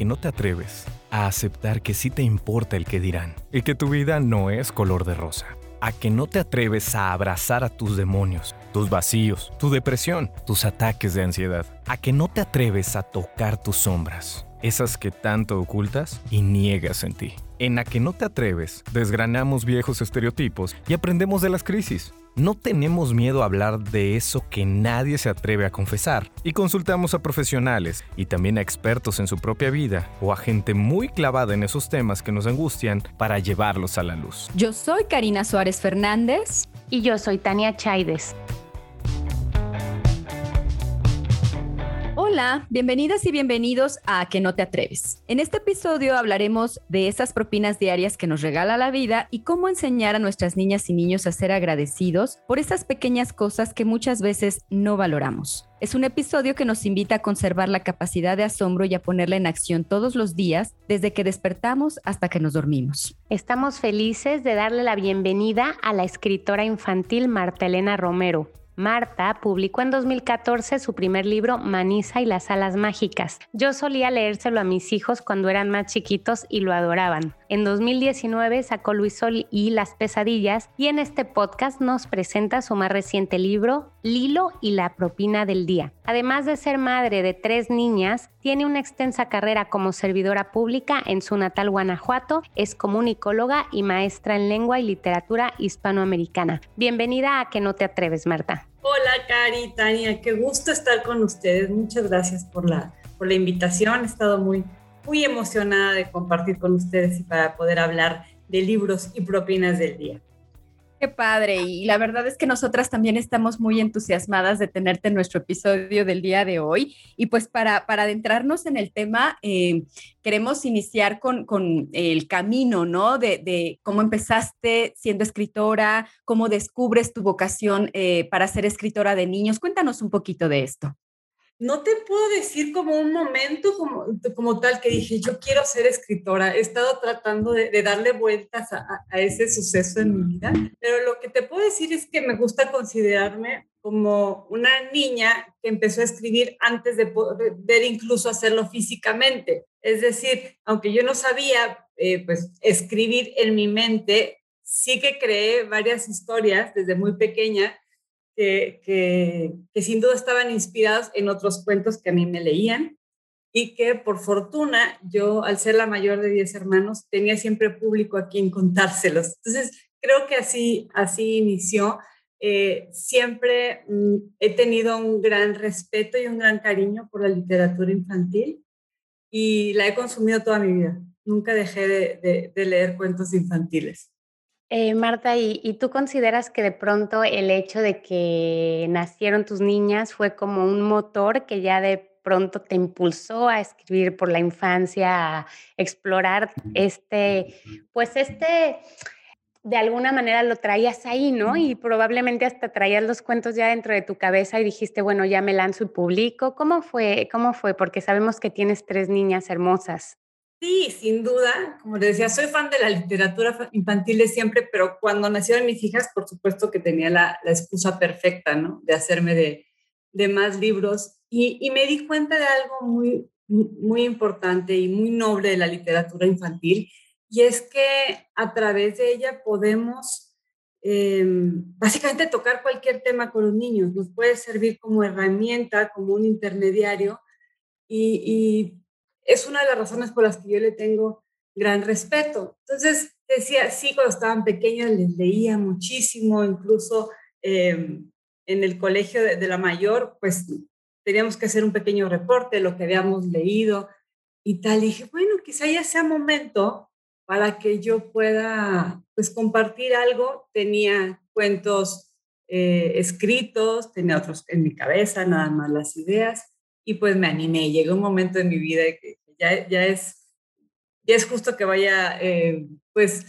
que no te atreves a aceptar que sí te importa el que dirán y que tu vida no es color de rosa. A que no te atreves a abrazar a tus demonios, tus vacíos, tu depresión, tus ataques de ansiedad. A que no te atreves a tocar tus sombras, esas que tanto ocultas y niegas en ti. En a que no te atreves, desgranamos viejos estereotipos y aprendemos de las crisis. No tenemos miedo a hablar de eso que nadie se atreve a confesar y consultamos a profesionales y también a expertos en su propia vida o a gente muy clavada en esos temas que nos angustian para llevarlos a la luz. Yo soy Karina Suárez Fernández. Y yo soy Tania Chaides. Hola, bienvenidas y bienvenidos a Que no te atreves. En este episodio hablaremos de esas propinas diarias que nos regala la vida y cómo enseñar a nuestras niñas y niños a ser agradecidos por esas pequeñas cosas que muchas veces no valoramos. Es un episodio que nos invita a conservar la capacidad de asombro y a ponerla en acción todos los días, desde que despertamos hasta que nos dormimos. Estamos felices de darle la bienvenida a la escritora infantil Marta Elena Romero, Marta publicó en 2014 su primer libro Manisa y las alas mágicas. Yo solía leérselo a mis hijos cuando eran más chiquitos y lo adoraban. En 2019 sacó Luis Sol y Las pesadillas y en este podcast nos presenta su más reciente libro Lilo y la propina del día. Además de ser madre de tres niñas, tiene una extensa carrera como servidora pública en su natal Guanajuato, es comunicóloga y maestra en lengua y literatura hispanoamericana. Bienvenida a Que no te atreves, Marta. Hola, Cari, Tania, qué gusto estar con ustedes. Muchas gracias por la, por la invitación. He estado muy, muy emocionada de compartir con ustedes y para poder hablar de libros y propinas del día. Qué padre. Y la verdad es que nosotras también estamos muy entusiasmadas de tenerte en nuestro episodio del día de hoy. Y pues para, para adentrarnos en el tema, eh, queremos iniciar con, con, el camino, ¿no? De, de, cómo empezaste siendo escritora, cómo descubres tu vocación eh, para ser escritora de niños. Cuéntanos un poquito de esto no te puedo decir como un momento como, como tal que dije, yo quiero ser escritora. He estado tratando de, darle vueltas a, ese suceso en mi vida, pero lo que te puedo decir es que me gusta considerarme como una niña que empezó a escribir antes de poder incluso hacerlo físicamente. Es decir, aunque yo no sabía eh, pues escribir en mi mente, sí que creé varias historias desde muy pequeña que, sin duda estaban inspirados en otros cuentos que a mí me leían y que por fortuna yo, al ser la mayor de 10 hermanos, tenía siempre público a quien contárselos. Entonces, creo que así, así inició. Eh, siempre mm, he tenido un gran respeto y un gran cariño por la literatura infantil y la he consumido toda mi vida. Nunca dejé de leer cuentos infantiles. Eh, Marta, ¿y, tú consideras que de pronto el hecho de que nacieron tus niñas fue como un motor que ya de pronto te impulsó a escribir por la infancia, a explorar este, pues este, de alguna manera lo traías ahí, ¿no? Y probablemente hasta traías los cuentos ya dentro de tu cabeza y dijiste, bueno, ya me lanzo y publico. ¿Cómo fue? ¿Cómo fue? Porque sabemos que tienes tres niñas hermosas. Sí, sin duda. Como les decía, soy fan de la literatura infantil de siempre, pero cuando nacieron mis hijas, por supuesto que tenía la, excusa perfecta, ¿no? De hacerme de, más libros. Y, me di cuenta de algo muy, muy importante y muy noble de la literatura infantil, y es que a través de ella podemos em, básicamente tocar cualquier tema con los niños. Nos puede servir como herramienta, como un intermediario. Y, y es una de las razones por las que yo le tengo gran respeto. Entonces, decía, sí, cuando estaban pequeños les leía muchísimo, incluso em, en el colegio de, la mayor, pues teníamos que hacer un pequeño reporte lo que habíamos leído y tal. Y dije, bueno, quizá ya sea momento para que yo pueda, pues, compartir algo. Tenía cuentos eh, escritos, tenía otros en mi cabeza, nada más las ideas y pues me animé. Llegó un momento en mi vida que ya, ya, es, ya es justo que vaya eh, pues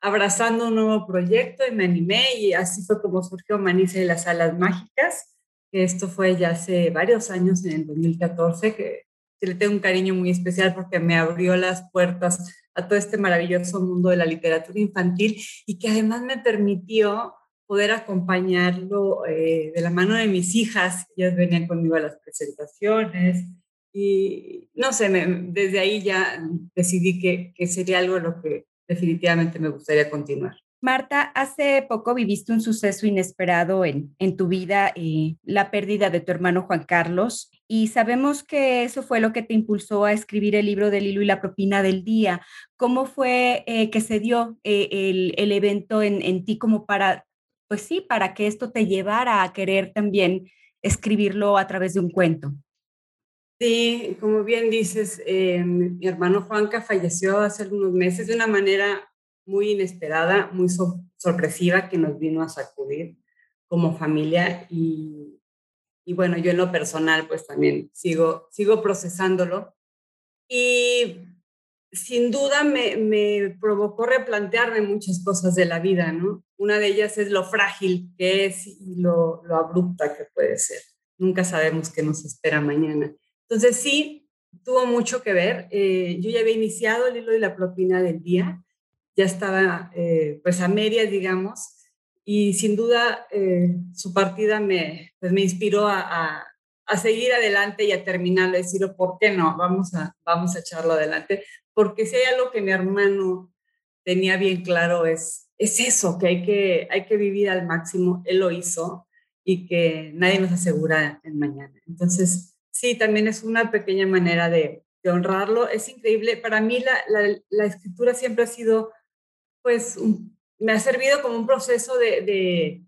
abrazando un nuevo proyecto y me animé y así fue como surgió Manisa y las Alas Mágicas, que esto fue ya hace varios años, en el 2014, que, que le tengo un cariño muy especial porque me abrió las puertas a todo este maravilloso mundo de la literatura infantil y que además me permitió poder acompañarlo eh, de la mano de mis hijas. Ellas venían conmigo a las presentaciones y no sé, desde ahí ya decidí que, que sería algo lo que definitivamente me gustaría continuar. Marta, hace poco viviste un suceso inesperado en, en tu vida, eh, la pérdida de tu hermano Juan Carlos, y sabemos que eso fue lo que te impulsó a escribir el libro del hilo y la propina del día. ¿Cómo fue eh, que se dio eh, el, el, evento en, en ti como para, pues sí, para que esto te llevara a querer también escribirlo a través de un cuento? Sí, como bien dices, mi hermano Juanca falleció hace algunos meses de una manera muy inesperada, muy sorpresiva que nos vino a sacudir como familia y, y, bueno, yo en lo personal pues también sigo, sigo procesándolo y sin duda me, provocó replantearme muchas cosas de la vida, ¿no? Una de ellas es lo frágil que es y lo, abrupta que puede ser. Nunca sabemos qué nos espera mañana. Entonces sí, tuvo mucho que ver. Eh, yo ya había iniciado el hilo de la propina del día ya estaba eh, pues a medias, digamos, y sin duda eh, su partida me, pues me inspiró a, seguir adelante y a terminarlo, decir, ¿por qué no? Vamos a, vamos a echarlo adelante, porque si hay algo que mi hermano tenía bien claro es, es eso, que hay, que hay que vivir al máximo, él lo hizo y que nadie nos asegura el mañana. Entonces, sí, también es una pequeña manera de, de honrarlo. Es increíble, para mí la, la, la escritura siempre ha sido pues me ha servido como un proceso de, de,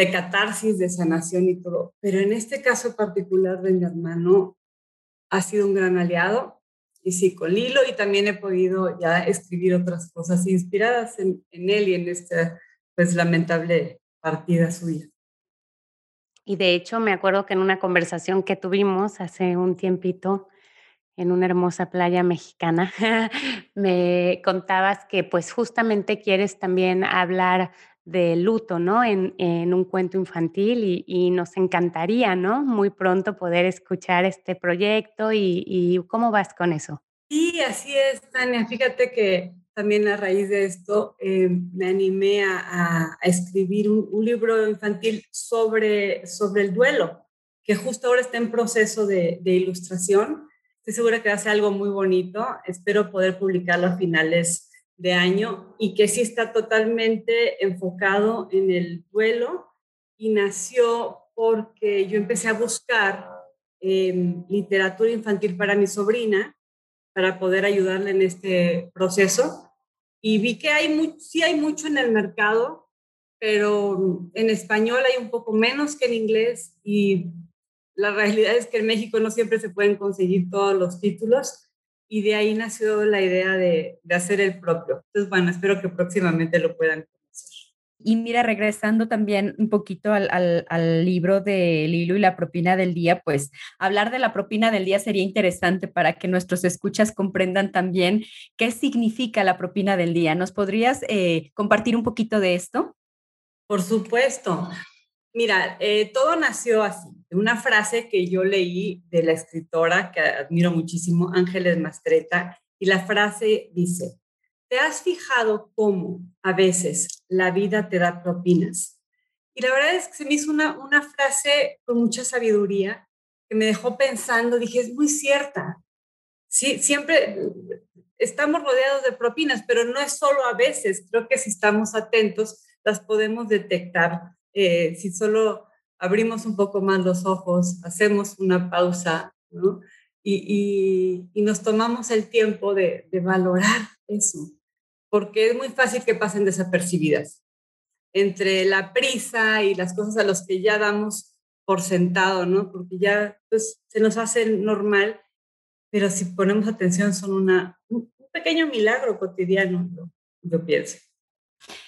de, catarsis, de sanación y todo. Pero en este caso particular de mi hermano, ha sido un gran aliado. Y sí, con Lilo, y también he podido ya escribir otras cosas inspiradas en, en él y en esta, pues, lamentable partida suya. Y de hecho, me acuerdo que en una conversación que tuvimos hace un tiempito, en una hermosa playa mexicana, me contabas que pues justamente quieres también hablar de luto, ¿no? En, en un cuento infantil y, nos encantaría, ¿no? Muy pronto poder escuchar este proyecto y, ¿cómo vas con eso? Sí, así es, Tania. Fíjate que también a raíz de esto eh, me animé a, a, escribir un, libro infantil sobre, sobre el duelo, que justo ahora está en proceso de, de ilustración Estoy segura que va a ser algo muy bonito. Espero poder publicarlo a finales de año y que sí está totalmente enfocado en el duelo. Y nació porque yo empecé a buscar eh, literatura infantil para mi sobrina para poder ayudarle en este proceso. Y vi que hay muy, sí hay mucho en el mercado, pero en español hay un poco menos que en inglés y la realidad es que en México no siempre se pueden conseguir todos los títulos y de ahí nació la idea de, de hacer el propio. Entonces, bueno, espero que próximamente lo puedan conocer. Y mira, regresando también un poquito al, al, al, libro de Lilo y la propina del día, pues hablar de la propina del día sería interesante para que nuestros escuchas comprendan también qué significa la propina del día. ¿Nos podrías eh, compartir un poquito de esto? Por supuesto. Mira, eh, todo nació así, de una frase que yo leí de la escritora que admiro muchísimo, Ángeles Mastreta, y la frase dice, ¿te has fijado cómo a veces la vida te da propinas? Y la verdad es que se me hizo una, una frase con mucha sabiduría que me dejó pensando, dije, es muy cierta. Sí, siempre estamos rodeados de propinas, pero no es solo a veces, creo que si estamos atentos las podemos detectar eh, si solo abrimos un poco más los ojos, hacemos una pausa, ¿no? Y, y, y nos tomamos el tiempo de, de, valorar eso, porque es muy fácil que pasen desapercibidas. Entre la prisa y las cosas a las que ya damos por sentado, ¿no? Porque ya pues, se nos hace normal, pero si ponemos atención son una, un pequeño milagro cotidiano, yo, yo pienso.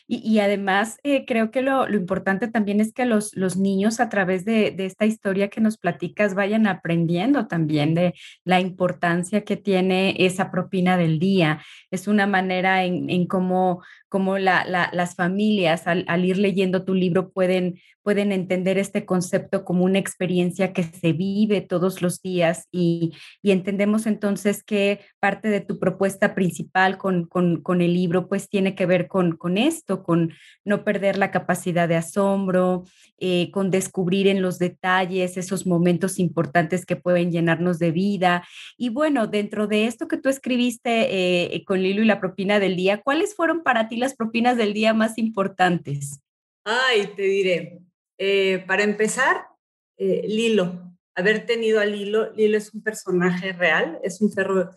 Y, además, eh, creo que lo, importante también es que los, niños a través de, esta historia que nos platicas vayan aprendiendo también de la importancia que tiene esa propina del día. Es una manera en, cómo, cómo la, la, las familias al, ir leyendo tu libro pueden, entender este concepto como una experiencia que se vive todos los días y, entendemos entonces que parte de tu propuesta principal con, con, el libro pues tiene que ver con esto con no perder la capacidad de asombro, eh, con descubrir en los detalles esos momentos importantes que pueden llenarnos de vida. Y bueno, dentro de esto que tú escribiste eh, con Lilo y la propina del día, ¿cuáles fueron para ti las propinas del día más importantes? Ay, te diré, eh, para empezar, Lilo, haber tenido a Lilo, Lilo es un personaje real, es un perro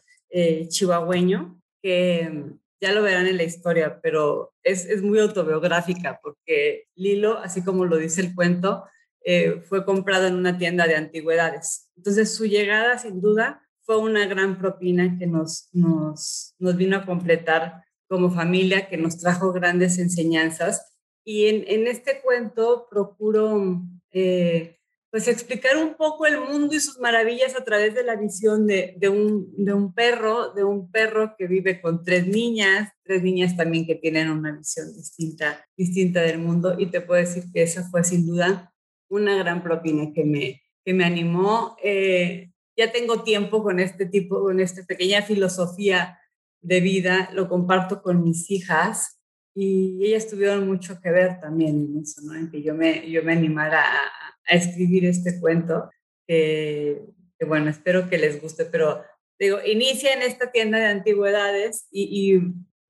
chihuahueño que ya lo verán en la historia, pero es, es muy autobiográfica porque Lilo, así como lo dice el cuento, eh, fue comprado en una tienda de antigüedades. Entonces su llegada, sin duda, fue una gran propina que nos, nos, nos vino a completar como familia, que nos trajo grandes enseñanzas. Y en, en este cuento procuro eh, pues explicar un poco el mundo y sus maravillas a través de la visión de, un, perro, de un perro que vive con tres niñas, tres niñas también que tienen una visión distinta, distinta del mundo. Y te puedo decir que esa fue sin duda una gran propina que me, que me animó. Eh, ya tengo tiempo con este tipo, con esta pequeña filosofía de vida, lo comparto con mis hijas y ellas tuvieron mucho que ver también en eso, ¿no? en que yo me, yo me animara a, escribir este cuento, que, bueno, espero que les guste, pero digo, inicia en esta tienda de antigüedades y,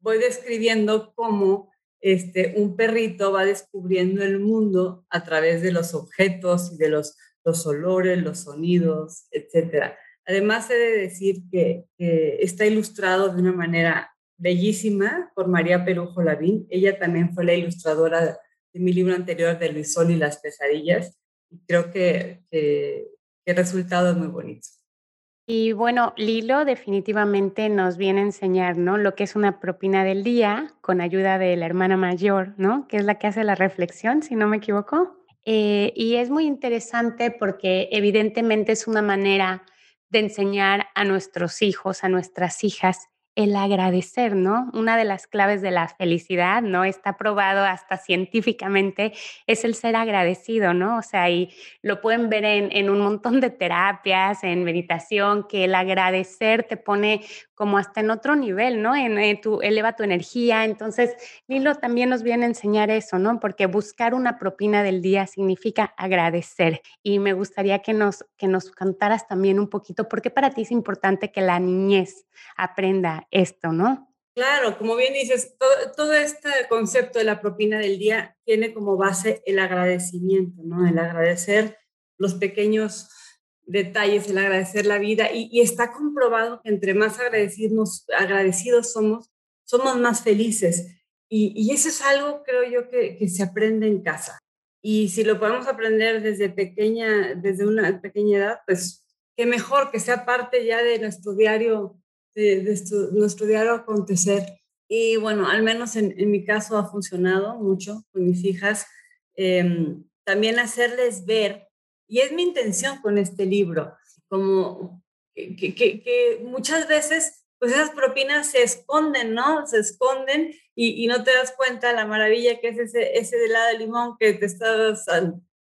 voy describiendo cómo este, un perrito va descubriendo el mundo a través de los objetos y de los, los olores, los sonidos, etc. Además, he de decir que, está ilustrado de una manera bellísima por María Perujo Lavín. Ella también fue la ilustradora de mi libro anterior de Luis Sol y las pesadillas creo que, el resultado es muy bonito. Y bueno, Lilo definitivamente nos viene a enseñar, ¿no? Lo que es una propina del día con ayuda de la hermana mayor, ¿no? Que es la que hace la reflexión, si no me equivoco. Eh, y es muy interesante porque evidentemente es una manera de enseñar a nuestros hijos, a nuestras hijas, el agradecer, ¿no? Una de las claves de la felicidad, ¿no? Está probado hasta científicamente, es el ser agradecido, ¿no? O sea, y lo pueden ver en, en un montón de terapias, en meditación, que el agradecer te pone como hasta en otro nivel, ¿no? En, tu, eleva tu energía. Entonces, Lilo también nos viene a enseñar eso, ¿no? Porque buscar una propina del día significa agradecer. Y me gustaría que nos, que nos cantaras también un poquito, porque para ti es importante que la niñez aprenda esto, ¿no? Claro, como bien dices, todo, este concepto de la propina del día tiene como base el agradecimiento, ¿no? El agradecer los pequeños detalles, el agradecer la vida y, está comprobado que entre más agradecidos, agradecidos somos, somos más felices. Y, eso es algo, creo yo, que, que, se aprende en casa. Y si lo podemos aprender desde pequeña, desde una pequeña edad, pues qué mejor que sea parte ya de nuestro diario, de, nuestro diario acontecer. Y bueno, al menos en, en, mi caso ha funcionado mucho con mis hijas. Em, también hacerles ver y es mi intención con este libro, como que, que, muchas veces pues esas propinas se esconden, ¿no? Se esconden y, y, no te das cuenta la maravilla que es ese, ese helado de limón que te estás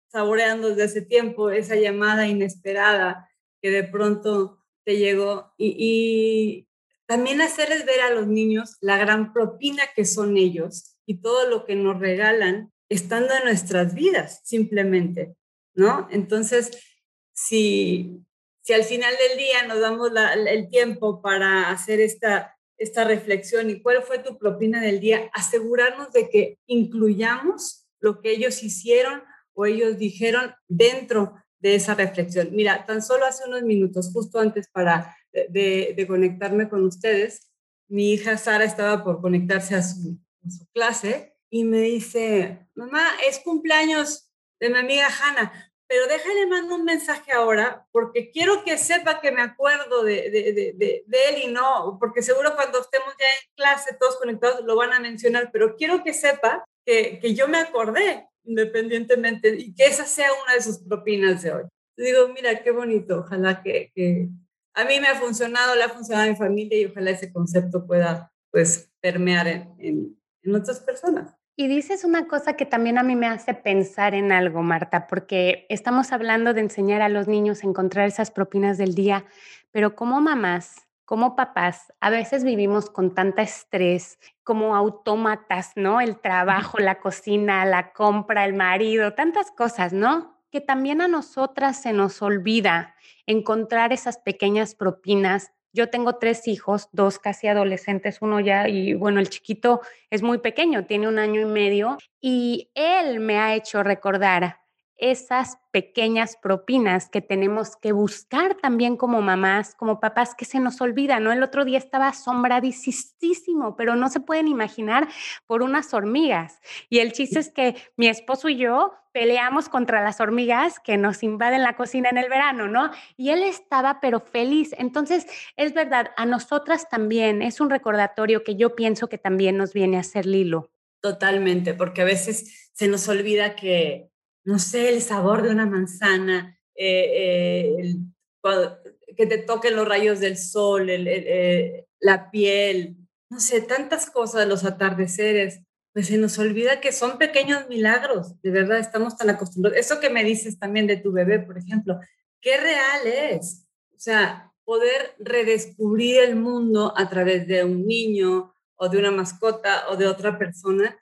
saboreando desde hace tiempo, esa llamada inesperada que de pronto te llegó y, también hacerles ver a los niños la gran propina que son ellos y todo lo que nos regalan estando en nuestras vidas, simplemente. ¿no? Entonces, si, si al final del día nos damos el tiempo para hacer esta, esta reflexión y cuál fue tu propina del día, asegurarnos de que incluyamos lo que ellos hicieron o ellos dijeron dentro de esa reflexión. Mira, tan solo hace unos minutos, justo antes para de, de conectarme con ustedes, mi hija Sara estaba por conectarse a su, a su clase y me dice, mamá, es cumpleaños de mi amiga Hanna, pero déjale mando un mensaje ahora porque quiero que sepa que me acuerdo de, de, de, de, él y no, porque seguro cuando estemos ya en clase todos conectados lo van a mencionar, pero quiero que sepa que, que yo me acordé independientemente y que esa sea una de sus propinas de hoy. Digo, mira, qué bonito, ojalá que, que a mí me ha funcionado, le ha funcionado a mi familia y ojalá ese concepto pueda pues permear en, en, en otras personas. Y dices una cosa que también a mí me hace pensar en algo, Marta, porque estamos hablando de enseñar a los niños a encontrar esas propinas del día, pero como mamás, como papás, a veces vivimos con tanta estrés, como autómatas, ¿no? El trabajo, la cocina, la compra, el marido, tantas cosas, ¿no? Que también a nosotras se nos olvida encontrar esas pequeñas propinas. Yo tengo tres hijos, dos casi adolescentes, uno ya, y bueno, el chiquito es muy pequeño, tiene un año y medio, y él me ha hecho recordar esas pequeñas propinas que tenemos que buscar también como mamás, como papás, que se nos olvida, ¿no? El otro día estaba asombradísimo, pero no se pueden imaginar por unas hormigas. Y el chiste es que mi esposo y yo peleamos contra las hormigas que nos invaden la cocina en el verano, ¿no? Y él estaba pero feliz. Entonces, es verdad, a nosotras también es un recordatorio que yo pienso que también nos viene a hacer Lilo. Totalmente, porque a veces se nos olvida que no sé, el sabor de una manzana, eh, eh, que te toquen los rayos del sol, eh, la piel, no sé, tantas cosas, los atardeceres, pues se nos olvida que son pequeños milagros, de verdad, estamos tan acostumbrados. Eso que me dices también de tu bebé, por ejemplo, qué real es. O sea, poder redescubrir el mundo a través de un niño o de una mascota o de otra persona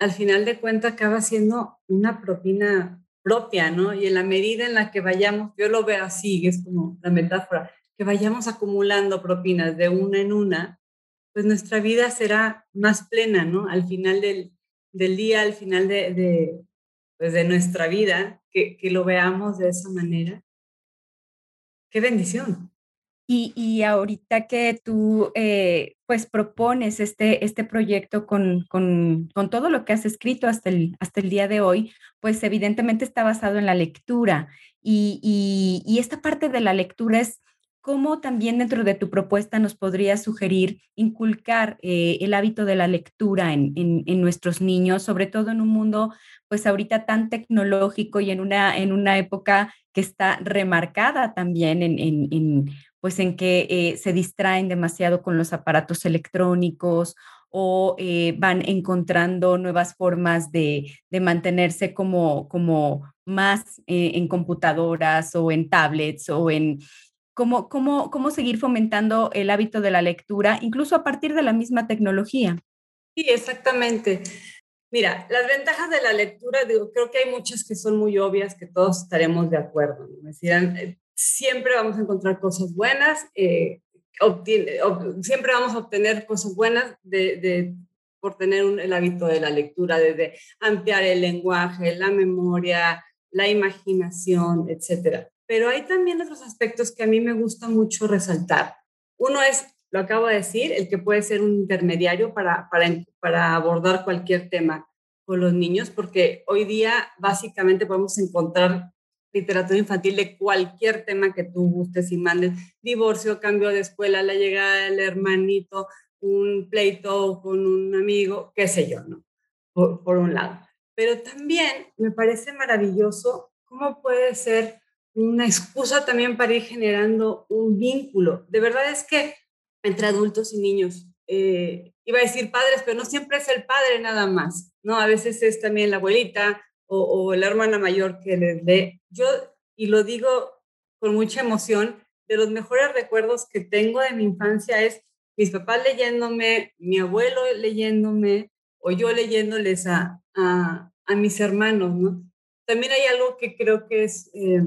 al final de cuentas acaba siendo una propina propia, ¿no? Y en la medida en la que vayamos, yo lo veo así, es como la metáfora, que vayamos acumulando propinas de una en una, pues nuestra vida será más plena, ¿no? Al final del, día, al final de, pues de nuestra vida, que, que lo veamos de esa manera. Qué bendición. Y, ahorita que tú eh, pues propones este, este proyecto con, con, con, todo lo que has escrito hasta el, hasta el día de hoy, pues evidentemente está basado en la lectura. Y, y, esta parte de la lectura es cómo también dentro de tu propuesta nos podría sugerir inculcar eh, el hábito de la lectura en, en, nuestros niños, sobre todo en un mundo pues ahorita tan tecnológico y en una, en una época que está remarcada también en pues en que eh, se distraen demasiado con los aparatos electrónicos o eh, van encontrando nuevas formas de, mantenerse como, como más eh, en computadoras o en tablets o en cómo, cómo, cómo seguir fomentando el hábito de la lectura, incluso a partir de la misma tecnología. Sí, exactamente. Mira, las ventajas de la lectura, digo, creo que hay muchas que son muy obvias, que todos estaremos de acuerdo. ¿no? Siempre vamos a encontrar cosas buenas, eh, siempre vamos a obtener cosas buenas de, por tener el hábito de la lectura, de, ampliar el lenguaje, la memoria, la imaginación, etc. Pero hay también otros aspectos que a mí me gusta mucho resaltar. Uno es, lo acabo de decir, el que puede ser un intermediario para, para, para abordar cualquier tema con los niños, porque hoy día básicamente podemos encontrar literatura infantil de cualquier tema que tú gustes y mandes, divorcio, cambio de escuela, la llegada del hermanito, un pleito con un amigo, qué sé yo, ¿no? Por, por un lado. Pero también me parece maravilloso cómo puede ser una excusa también para ir generando un vínculo. De verdad es que entre adultos y niños, eh, iba a decir padres, pero no siempre es el padre nada más, ¿no? A veces es también la abuelita, o, la hermana mayor que les lee. Yo, y lo digo con mucha emoción, de los mejores recuerdos que tengo de mi infancia es mis papás leyéndome, mi abuelo leyéndome, o yo leyéndoles a, a, a mis hermanos, ¿no? También hay algo que creo que es eh,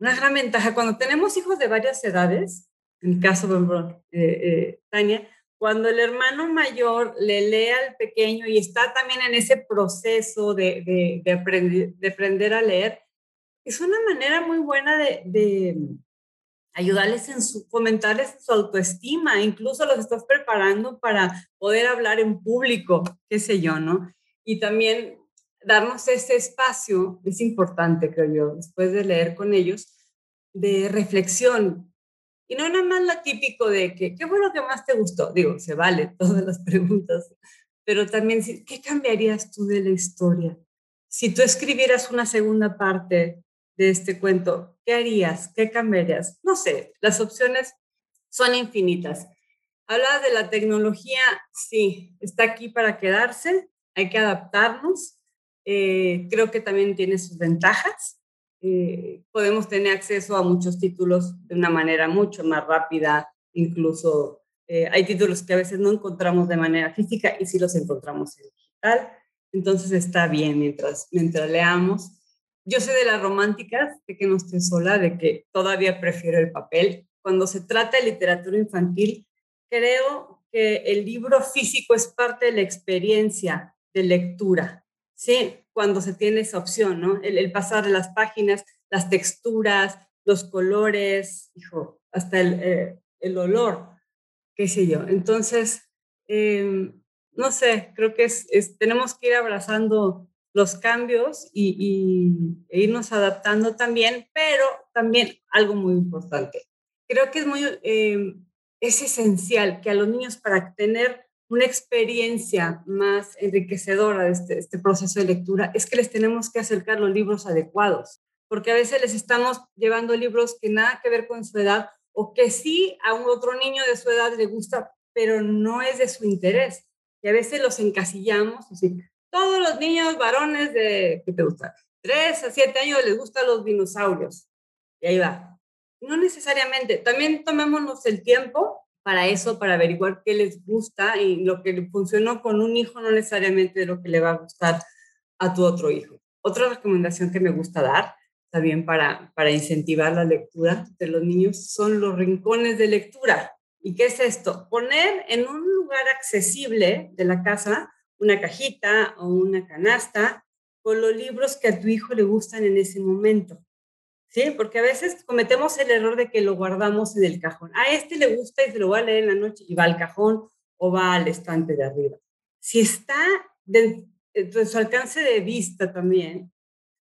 una gran ventaja. Cuando tenemos hijos de varias edades, en mi caso, eh, eh, Tania, cuando el hermano mayor le lee al pequeño y está también en ese proceso de, de, aprender, a leer, es una manera muy buena de, ayudarles en su, fomentarles su autoestima, incluso los estás preparando para poder hablar en público, qué sé yo, ¿no? Y también darnos ese espacio, es importante, creo yo, después de leer con ellos, de reflexión, y no nada más lo típico de que, ¿qué fue lo que más te gustó? Digo, se vale todas las preguntas, pero también, ¿qué cambiarías tú de la historia? Si tú escribieras una segunda parte de este cuento, ¿qué harías? ¿Qué cambiarías? No sé, las opciones son infinitas. Habla de la tecnología, sí, está aquí para quedarse, hay que adaptarnos. Eh, creo que también tiene sus ventajas. Eh, podemos tener acceso a muchos títulos de una manera mucho más rápida, incluso eh, hay títulos que a veces no encontramos de manera física y sí los encontramos en digital. Entonces está bien mientras, mientras leamos. Yo soy de las románticas, de que no estoy sola, de que todavía prefiero el papel. Cuando se trata de literatura infantil, creo que el libro físico es parte de la experiencia de lectura, ¿sí? Cuando se tiene esa opción, ¿no? El, pasar de las páginas, las texturas, los colores, hijo, hasta el, eh, el olor, qué sé yo. Entonces, em, no sé, creo que es, tenemos que ir abrazando los cambios y, e irnos adaptando también, pero también algo muy importante. Creo que es muy, em, es esencial que a los niños para tener una experiencia más enriquecedora de este, este proceso de lectura es que les tenemos que acercar los libros adecuados, porque a veces les estamos llevando libros que nada que ver con su edad o que sí a un otro niño de su edad le gusta, pero no es de su interés. Y a veces los encasillamos, así, todos los niños varones de, ¿qué te gusta? 3 a 7 años les gustan los dinosaurios. Y ahí va. No necesariamente. También tomémonos el tiempo para eso, para averiguar qué les gusta y lo que funcionó con un hijo no necesariamente lo que le va a gustar a tu otro hijo. Otra recomendación que me gusta dar también para, para incentivar la lectura de los niños son los rincones de lectura. ¿Y qué es esto? Poner en un lugar accesible de la casa una cajita o una canasta con los libros que a tu hijo le gustan en ese momento. ¿Sí? Porque a veces cometemos el error de que lo guardamos en el cajón. A este le gusta y se lo va a leer en la noche y va al cajón o va al estante de arriba. Si está dentro de su alcance de vista también,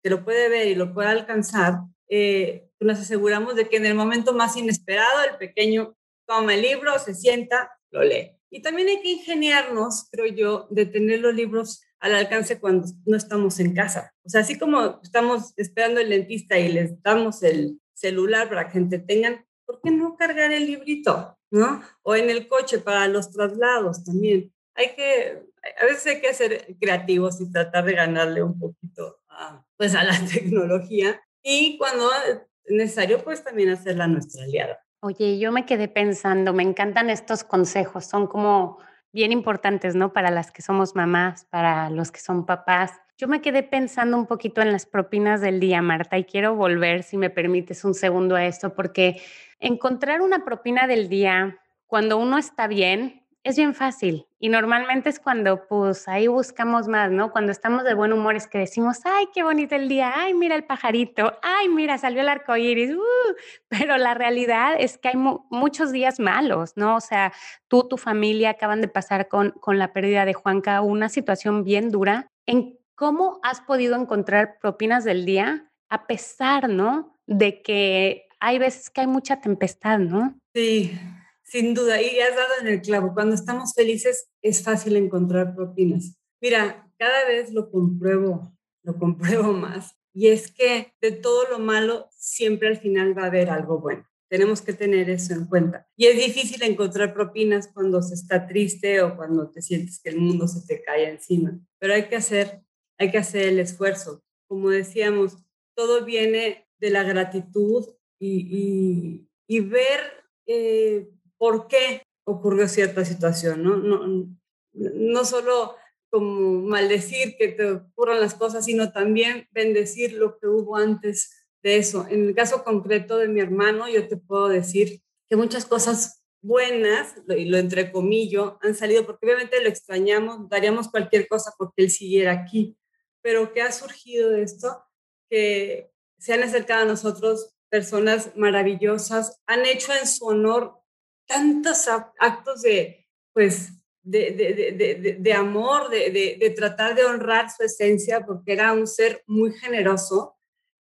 que lo puede ver y lo puede alcanzar, eh, nos aseguramos de que en el momento más inesperado el pequeño toma el libro, se sienta, lo lee. Y también hay que ingeniarnos, creo yo, de tener los libros al alcance cuando no estamos en casa. O sea, así como estamos esperando el dentista y les damos el celular para que gente tengan, ¿por qué no cargar el librito? ¿No? O en el coche para los traslados también. Hay que, a veces hay que ser creativos y tratar de ganarle un poquito a, pues a la tecnología y cuando es necesario, pues también hacerla nuestra aliada. Oye, yo me quedé pensando, me encantan estos consejos, son como bien importantes, ¿no? Para las que somos mamás, para los que son papás. Yo me quedé pensando un poquito en las propinas del día, Marta, y quiero volver, si me permites, un segundo a esto, porque encontrar una propina del día cuando uno está bien es bien fácil y normalmente es cuando pues ahí buscamos más, ¿no? Cuando estamos de buen humor es que decimos, ay, qué bonito el día, ay, mira el pajarito, ay, mira, salió el arco iris, uh", pero la realidad es que hay muchos días malos, ¿no? O sea, tú, tu familia acaban de pasar con, con la pérdida de Juanca, una situación bien dura. ¿En cómo has podido encontrar propinas del día a pesar, ¿no? De que hay veces que hay mucha tempestad, ¿no? Sí, sin duda, y has dado en el clavo. Cuando estamos felices es fácil encontrar propinas. Mira, cada vez lo compruebo, lo compruebo más. Y es que de todo lo malo siempre al final va a haber algo bueno. Tenemos que tener eso en cuenta. Y es difícil encontrar propinas cuando se está triste o cuando te sientes que el mundo se te cae encima. Pero hay que hacer, hay que hacer el esfuerzo. Como decíamos, todo viene de la gratitud y, y, ver eh, por qué ocurrió cierta situación, ¿no? No, no solo como maldecir que te ocurran las cosas, sino también bendecir lo que hubo antes de eso. En el caso concreto de mi hermano, yo te puedo decir que muchas cosas buenas, y lo entrecomillo, han salido porque obviamente lo extrañamos, daríamos cualquier cosa porque él siguiera aquí, pero que ha surgido de esto, que se han acercado a nosotros personas maravillosas, han hecho en su honor tantos actos de, pues, de, de, de, amor, de, tratar de honrar su esencia, porque era un ser muy generoso.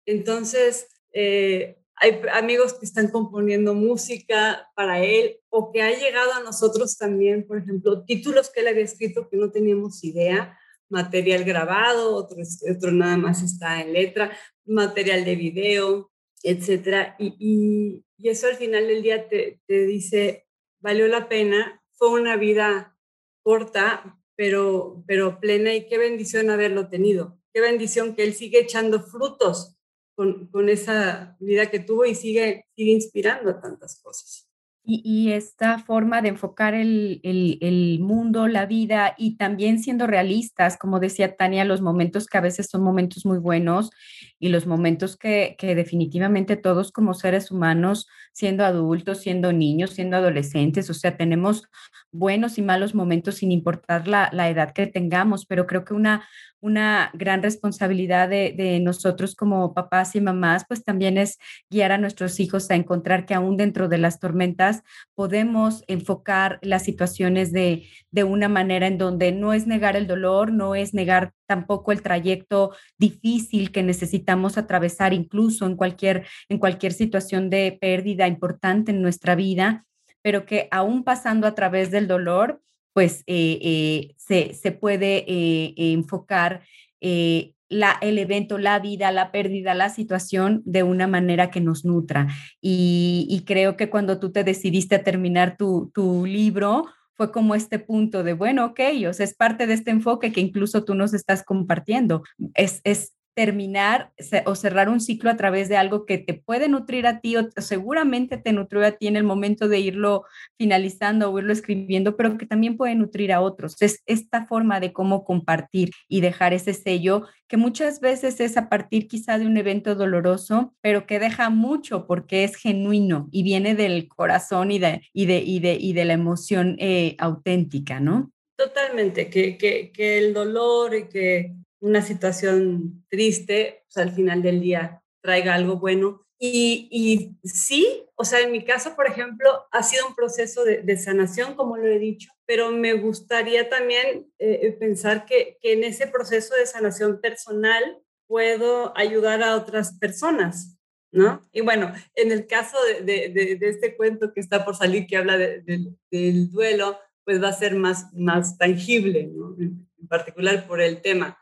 Entonces, eh, hay amigos que están componiendo música para él o que ha llegado a nosotros también, por ejemplo, títulos que él había escrito que no teníamos idea, material grabado, otro, otro nada más está en letra, material de video, etcétera. Y, y eso al final del día te, te dice, valió la pena, fue una vida corta, pero, pero plena y qué bendición haberlo tenido. Qué bendición que él sigue echando frutos con, con esa vida que tuvo y sigue, sigue inspirando tantas cosas. Y, esta forma de enfocar el, el, mundo, la vida y también siendo realistas, como decía Tania, los momentos que a veces son momentos muy buenos y los momentos que, que definitivamente todos como seres humanos, siendo adultos, siendo niños, siendo adolescentes, o sea, tenemos buenos y malos momentos sin importar la, la edad que tengamos, pero creo que una, una gran responsabilidad de, nosotros como papás y mamás, pues también es guiar a nuestros hijos a encontrar que aún dentro de las tormentas podemos enfocar las situaciones de, de una manera en donde no es negar el dolor, no es negar tampoco el trayecto difícil que necesitamos atravesar incluso en cualquier, en cualquier situación de pérdida importante en nuestra vida, pero que aún pasando a través del dolor, pues eh, eh, se, se, puede eh, enfocar la, el evento, la vida, la pérdida, la situación de una manera que nos nutra. Y, creo que cuando tú te decidiste a terminar tu, tu libro, fue como este punto de, bueno, ok, o sea, es parte de este enfoque que incluso tú nos estás compartiendo. Es, es terminar o cerrar un ciclo a través de algo que te puede nutrir a ti o seguramente te nutrió a ti en el momento de irlo finalizando o irlo escribiendo, pero que también puede nutrir a otros. Es esta forma de cómo compartir y dejar ese sello que muchas veces es a partir quizá de un evento doloroso, pero que deja mucho porque es genuino y viene del corazón y de, y de, y de, y de la emoción eh, auténtica, ¿no? Totalmente, que, que, que el dolor y que una situación triste, pues al final del día traiga algo bueno. Y, y, sí, o sea, en mi caso, por ejemplo, ha sido un proceso de, sanación, como lo he dicho, pero me gustaría también eh, eh, pensar que, que, en ese proceso de sanación personal puedo ayudar a otras personas, ¿no? Y bueno, en el caso de, de, de este cuento que está por salir, que habla del duelo, pues va a ser más, más tangible, ¿no? En particular por el tema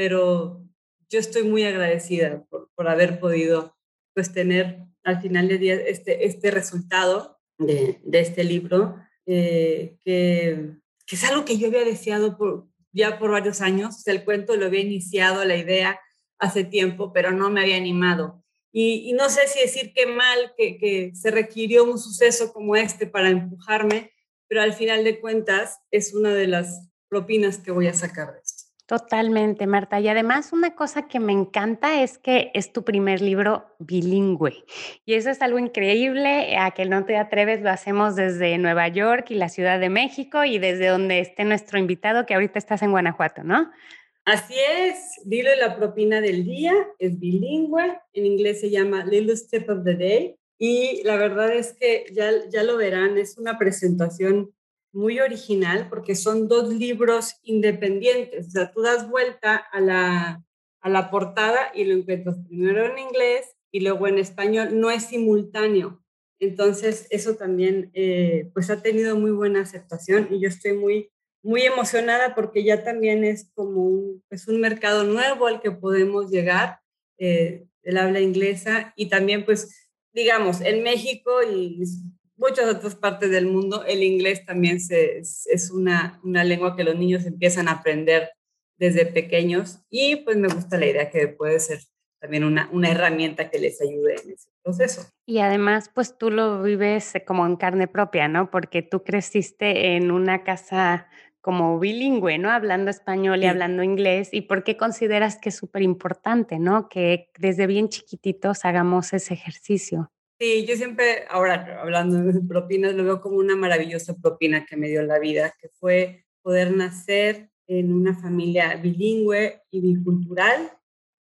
pero yo estoy muy agradecida por, por haber podido pues tener al final del día este, este resultado de, de este libro, eh, que, que, es algo que yo había deseado ya por varios años. el cuento lo había iniciado, la idea, hace tiempo, pero no me había animado. Y, y no sé si decir qué mal que, que, se requirió un suceso como este para empujarme, pero al final de cuentas es una de las propinas que voy a sacar de. Totalmente, Marta. Y además una cosa que me encanta es que es tu primer libro bilingüe. Y eso es algo increíble, a que no te atreves, lo hacemos desde Nueva York y la Ciudad de México y desde donde esté nuestro invitado, que ahorita estás en Guanajuato, ¿no? Así es, Dilo la propina del día, es bilingüe, en inglés se llama Little Step of the Day. Y la verdad es que ya, ya lo verán, es una presentación muy original porque son dos libros independientes. O sea, tú das vuelta a la, a la portada y lo encuentras primero en inglés y luego en español. No es simultáneo. Entonces, eso también eh, pues ha tenido muy buena aceptación y yo estoy muy, muy emocionada porque ya también es como un, es un mercado nuevo al que podemos llegar, eh, el habla inglesa y también pues digamos, en México y muchas otras partes del mundo, el inglés también se, es una, una lengua que los niños empiezan a aprender desde pequeños y pues me gusta la idea que puede ser también una, una herramienta que les ayude en ese proceso. Y además, pues tú lo vives como en carne propia, ¿no? Porque tú creciste en una casa como bilingüe, ¿no? Hablando español y hablando inglés. ¿Y por qué consideras que es súper importante, ¿no? Que desde bien chiquititos hagamos ese ejercicio. Sí, yo siempre, ahora hablando de propinas, lo veo como una maravillosa propina que me dio la vida, que fue poder nacer en una familia bilingüe y bicultural.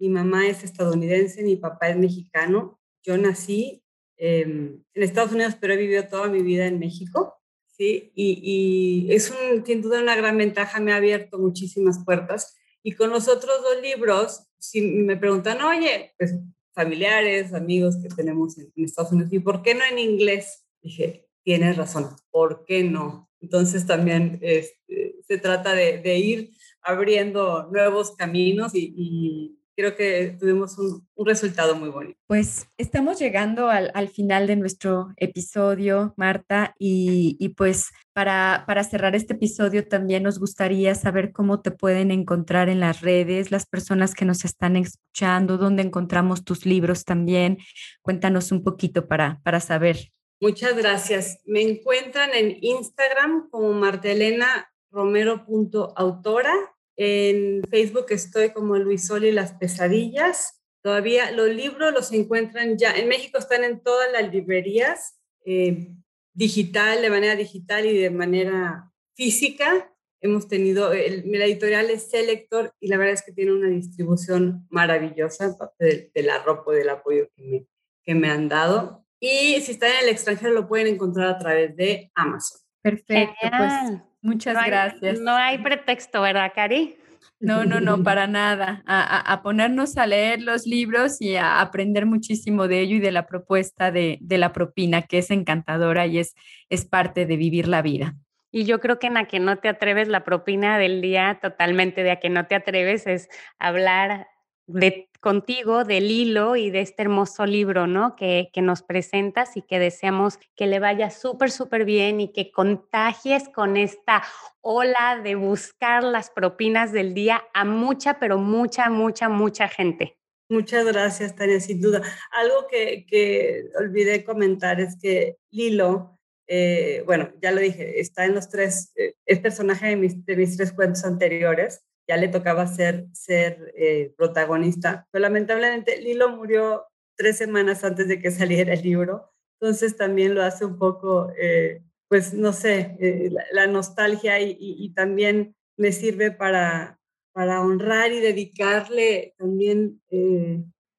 Mi mamá es estadounidense, mi papá es mexicano. Yo nací em, en Estados Unidos, pero he vivido toda mi vida en México. ¿sí? Y, y es un, sin duda una gran ventaja, me ha abierto muchísimas puertas. Y con los otros dos libros, si me preguntan, oye, pues familiares, amigos que tenemos en, Estados Unidos. ¿Y por qué no en inglés? Dije, tienes razón, ¿por qué no? Entonces también este, se trata de, ir abriendo nuevos caminos y, creo que tuvimos un, resultado muy bonito. Pues estamos llegando al, final de nuestro episodio, Marta, y, y pues para, para, cerrar este episodio también nos gustaría saber cómo te pueden encontrar en las redes, las personas que nos están escuchando, dónde encontramos tus libros también. Cuéntanos un poquito para, para saber Muchas gracias. Me encuentran en Instagram como martelenaromero.autora. En Facebook estoy como Luisol y las pesadillas. Todavía los libros los encuentran ya. En México están en todas las librerías, eh, digital, de manera digital y de manera física. Hemos tenido, el, la editorial es Selector y la verdad es que tiene una distribución maravillosa, aparte del, arropo y del apoyo que me, que me han dado. Y si están en el extranjero lo pueden encontrar a través de Amazon. Perfecto, pues muchas gracias. No hay pretexto, ¿verdad, Cari? No, no, no, para nada. A, a, ponernos a leer los libros y a aprender muchísimo de ello y de la propuesta de, de la propina, que es encantadora y es, es parte de vivir la vida. Y yo creo que en a que no te atreves, la propina del día totalmente de a que no te atreves es hablar de contigo del hilo y de este hermoso libro, ¿no? Que, que nos presentas y que deseamos que le vaya súper, súper bien y que contagies con esta ola de buscar las propinas del día a mucha, pero mucha, mucha, mucha gente. Muchas gracias, Tania, sin duda. Algo que, que olvidé comentar es que Lilo, eh, bueno, ya lo dije, está en los tres, eh, es personaje de mis, de mis tres cuentos anteriores ya le tocaba ser, ser eh, protagonista. Pero lamentablemente Lilo murió tres semanas antes de que saliera el libro, entonces también lo hace un poco, eh, pues no sé, eh, la, nostalgia y, también me sirve para, para honrar y dedicarle también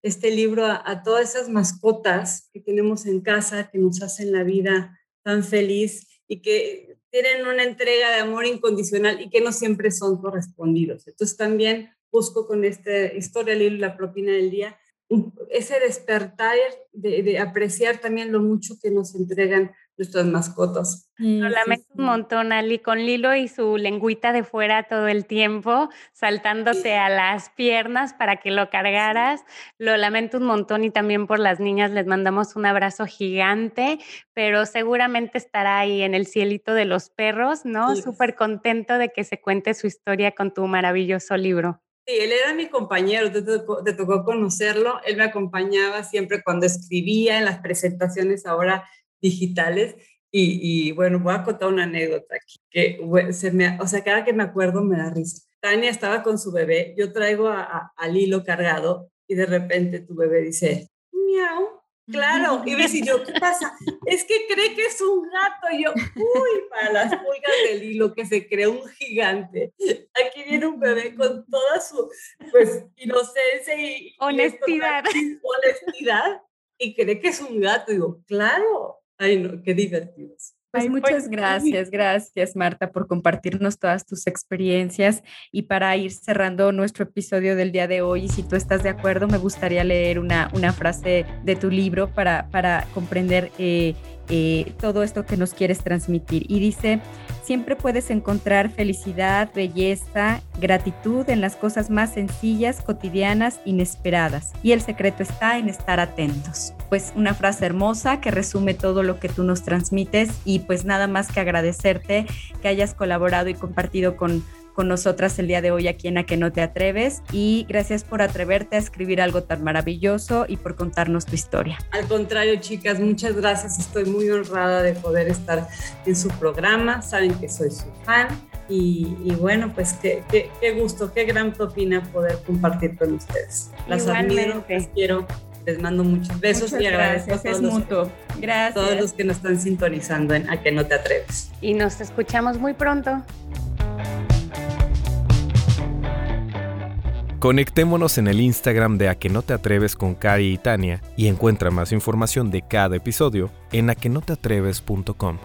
este libro a, a, todas esas mascotas que tenemos en casa, que nos hacen la vida tan feliz y que tienen una entrega de amor incondicional y que no siempre son correspondidos. Entonces también busco con esta historia, la propina del día, ese despertar de, de, apreciar también lo mucho que nos entregan nuestras mascotas. Lo lamento un montón, Ali, con Lilo y su lengüita de fuera todo el tiempo, saltándote a las piernas para que lo cargaras. Lo lamento un montón y también por las niñas les mandamos un abrazo gigante, pero seguramente estará ahí en el cielito de los perros, ¿no? Súper contento de que se cuente su historia con tu maravilloso libro. Sí, él era mi compañero, te te tocó conocerlo, él me acompañaba siempre cuando escribía en las presentaciones ahora digitales. Y, bueno, voy a contar una anécdota aquí, que se me, o sea, cada que me acuerdo me da risa. Tania estaba con su bebé, yo traigo a, al hilo cargado y de repente tu bebé dice, miau, claro. Y me dice yo, ¿qué pasa? Es que cree que es un gato. Y yo, uy, para las pulgas del hilo que se cree un gigante. Aquí viene un bebé con toda su, pues, inocencia y... Honestidad. Y honestidad. Y cree que es un gato. Y digo, claro, Ay, no, qué divertidos. Pues muchas gracias, gracias Marta por compartirnos todas tus experiencias y para ir cerrando nuestro episodio del día de hoy, si tú estás de acuerdo, me gustaría leer una, una frase de tu libro para, para comprender eh, eh, todo esto que nos quieres transmitir. Y dice, siempre puedes encontrar felicidad, belleza, gratitud en las cosas más sencillas, cotidianas, inesperadas. Y el secreto está en estar atentos. Pues una frase hermosa que resume todo lo que tú nos transmites y pues nada más que agradecerte que hayas colaborado y compartido con con nosotras el día de hoy aquí en A que no te atreves y gracias por atreverte a escribir algo tan maravilloso y por contarnos tu historia. Al contrario, chicas, muchas gracias. Estoy muy honrada de poder estar en su programa. Saben que soy su fan. Y, bueno, pues qué, qué, gusto, qué gran propina poder compartir con ustedes. Las admiro, las quiero, les mando muchos besos y agradezco a todos, los, gracias. todos los que nos están sintonizando en A que no te atreves. Y nos escuchamos muy pronto. Conectémonos en el Instagram de A que no te atreves con Cari y Tania y encuentra más información de cada episodio en aquenoteatreves.com.